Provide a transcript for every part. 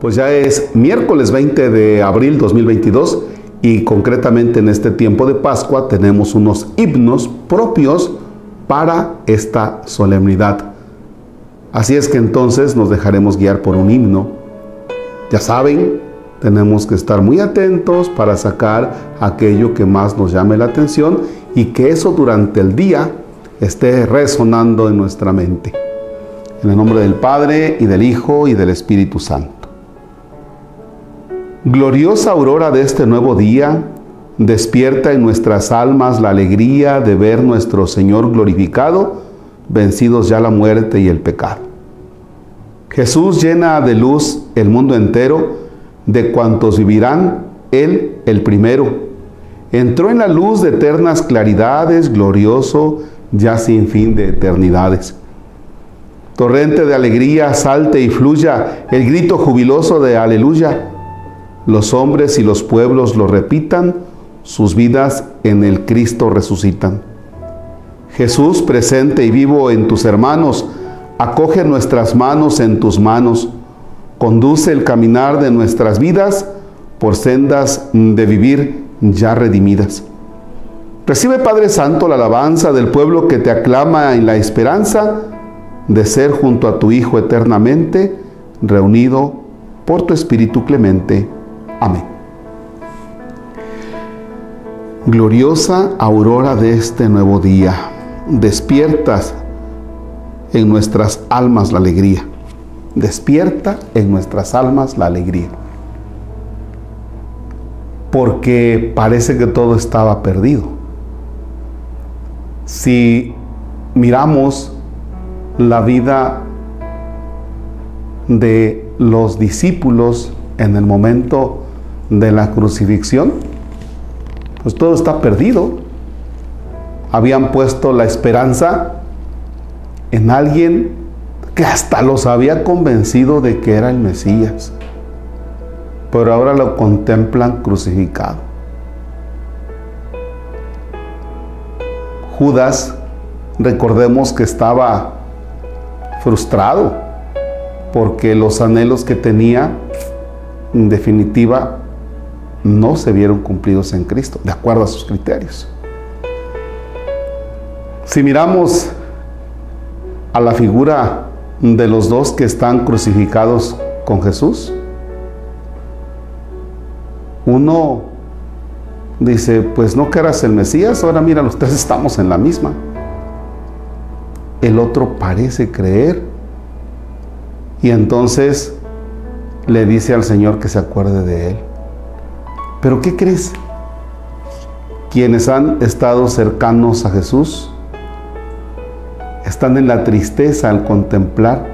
Pues ya es miércoles 20 de abril 2022 y concretamente en este tiempo de Pascua tenemos unos himnos propios para esta solemnidad. Así es que entonces nos dejaremos guiar por un himno. Ya saben, tenemos que estar muy atentos para sacar aquello que más nos llame la atención y que eso durante el día esté resonando en nuestra mente. En el nombre del Padre y del Hijo y del Espíritu Santo. Gloriosa aurora de este nuevo día, despierta en nuestras almas la alegría de ver nuestro Señor glorificado, vencidos ya la muerte y el pecado. Jesús llena de luz el mundo entero, de cuantos vivirán, Él el primero. Entró en la luz de eternas claridades, glorioso, ya sin fin de eternidades. Torrente de alegría, salte y fluya el grito jubiloso de aleluya los hombres y los pueblos lo repitan, sus vidas en el Cristo resucitan. Jesús presente y vivo en tus hermanos, acoge nuestras manos en tus manos, conduce el caminar de nuestras vidas por sendas de vivir ya redimidas. Recibe Padre Santo la alabanza del pueblo que te aclama en la esperanza de ser junto a tu Hijo eternamente, reunido por tu Espíritu clemente. Amén. Gloriosa aurora de este nuevo día, despiertas en nuestras almas la alegría. Despierta en nuestras almas la alegría. Porque parece que todo estaba perdido. Si miramos la vida de los discípulos en el momento de la crucifixión, pues todo está perdido. Habían puesto la esperanza en alguien que hasta los había convencido de que era el Mesías, pero ahora lo contemplan crucificado. Judas, recordemos que estaba frustrado porque los anhelos que tenía, en definitiva, no se vieron cumplidos en Cristo, de acuerdo a sus criterios. Si miramos a la figura de los dos que están crucificados con Jesús, uno dice, pues no que el Mesías, ahora mira, los tres estamos en la misma. El otro parece creer y entonces le dice al Señor que se acuerde de él. Pero ¿qué crees? Quienes han estado cercanos a Jesús están en la tristeza al contemplar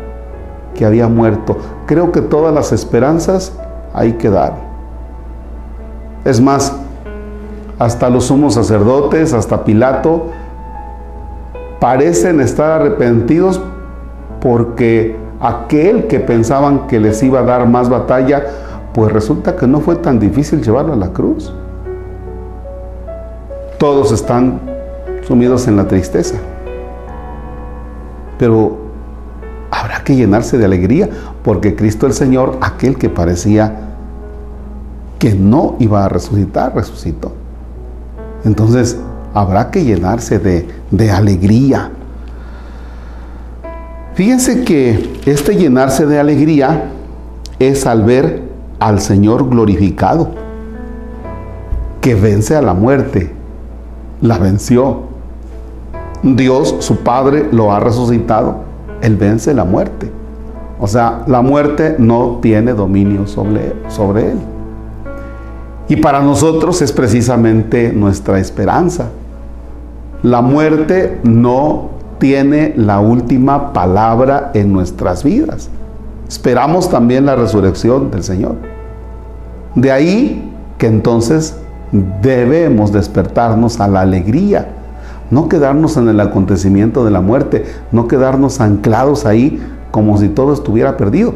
que había muerto. Creo que todas las esperanzas ahí quedaron. Es más, hasta los sumos sacerdotes, hasta Pilato, parecen estar arrepentidos porque aquel que pensaban que les iba a dar más batalla, pues resulta que no fue tan difícil llevarlo a la cruz. Todos están sumidos en la tristeza. Pero habrá que llenarse de alegría porque Cristo el Señor, aquel que parecía que no iba a resucitar, resucitó. Entonces habrá que llenarse de, de alegría. Fíjense que este llenarse de alegría es al ver al Señor glorificado, que vence a la muerte, la venció. Dios, su Padre, lo ha resucitado, Él vence la muerte. O sea, la muerte no tiene dominio sobre, sobre Él. Y para nosotros es precisamente nuestra esperanza. La muerte no tiene la última palabra en nuestras vidas. Esperamos también la resurrección del Señor. De ahí que entonces debemos despertarnos a la alegría, no quedarnos en el acontecimiento de la muerte, no quedarnos anclados ahí como si todo estuviera perdido.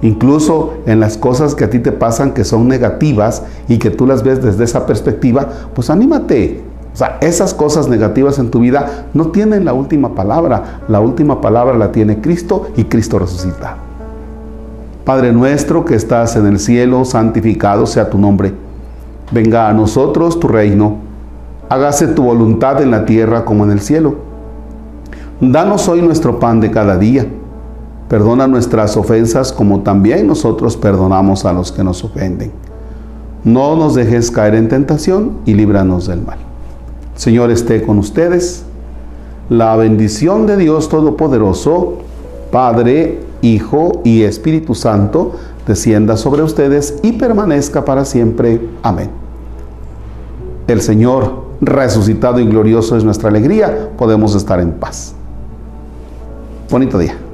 Incluso en las cosas que a ti te pasan que son negativas y que tú las ves desde esa perspectiva, pues anímate. O sea, esas cosas negativas en tu vida no tienen la última palabra. La última palabra la tiene Cristo y Cristo resucita. Padre nuestro que estás en el cielo, santificado sea tu nombre. Venga a nosotros tu reino. Hágase tu voluntad en la tierra como en el cielo. Danos hoy nuestro pan de cada día. Perdona nuestras ofensas como también nosotros perdonamos a los que nos ofenden. No nos dejes caer en tentación y líbranos del mal. Señor esté con ustedes. La bendición de Dios Todopoderoso, Padre, Hijo y Espíritu Santo, descienda sobre ustedes y permanezca para siempre. Amén. El Señor, resucitado y glorioso, es nuestra alegría. Podemos estar en paz. Bonito día.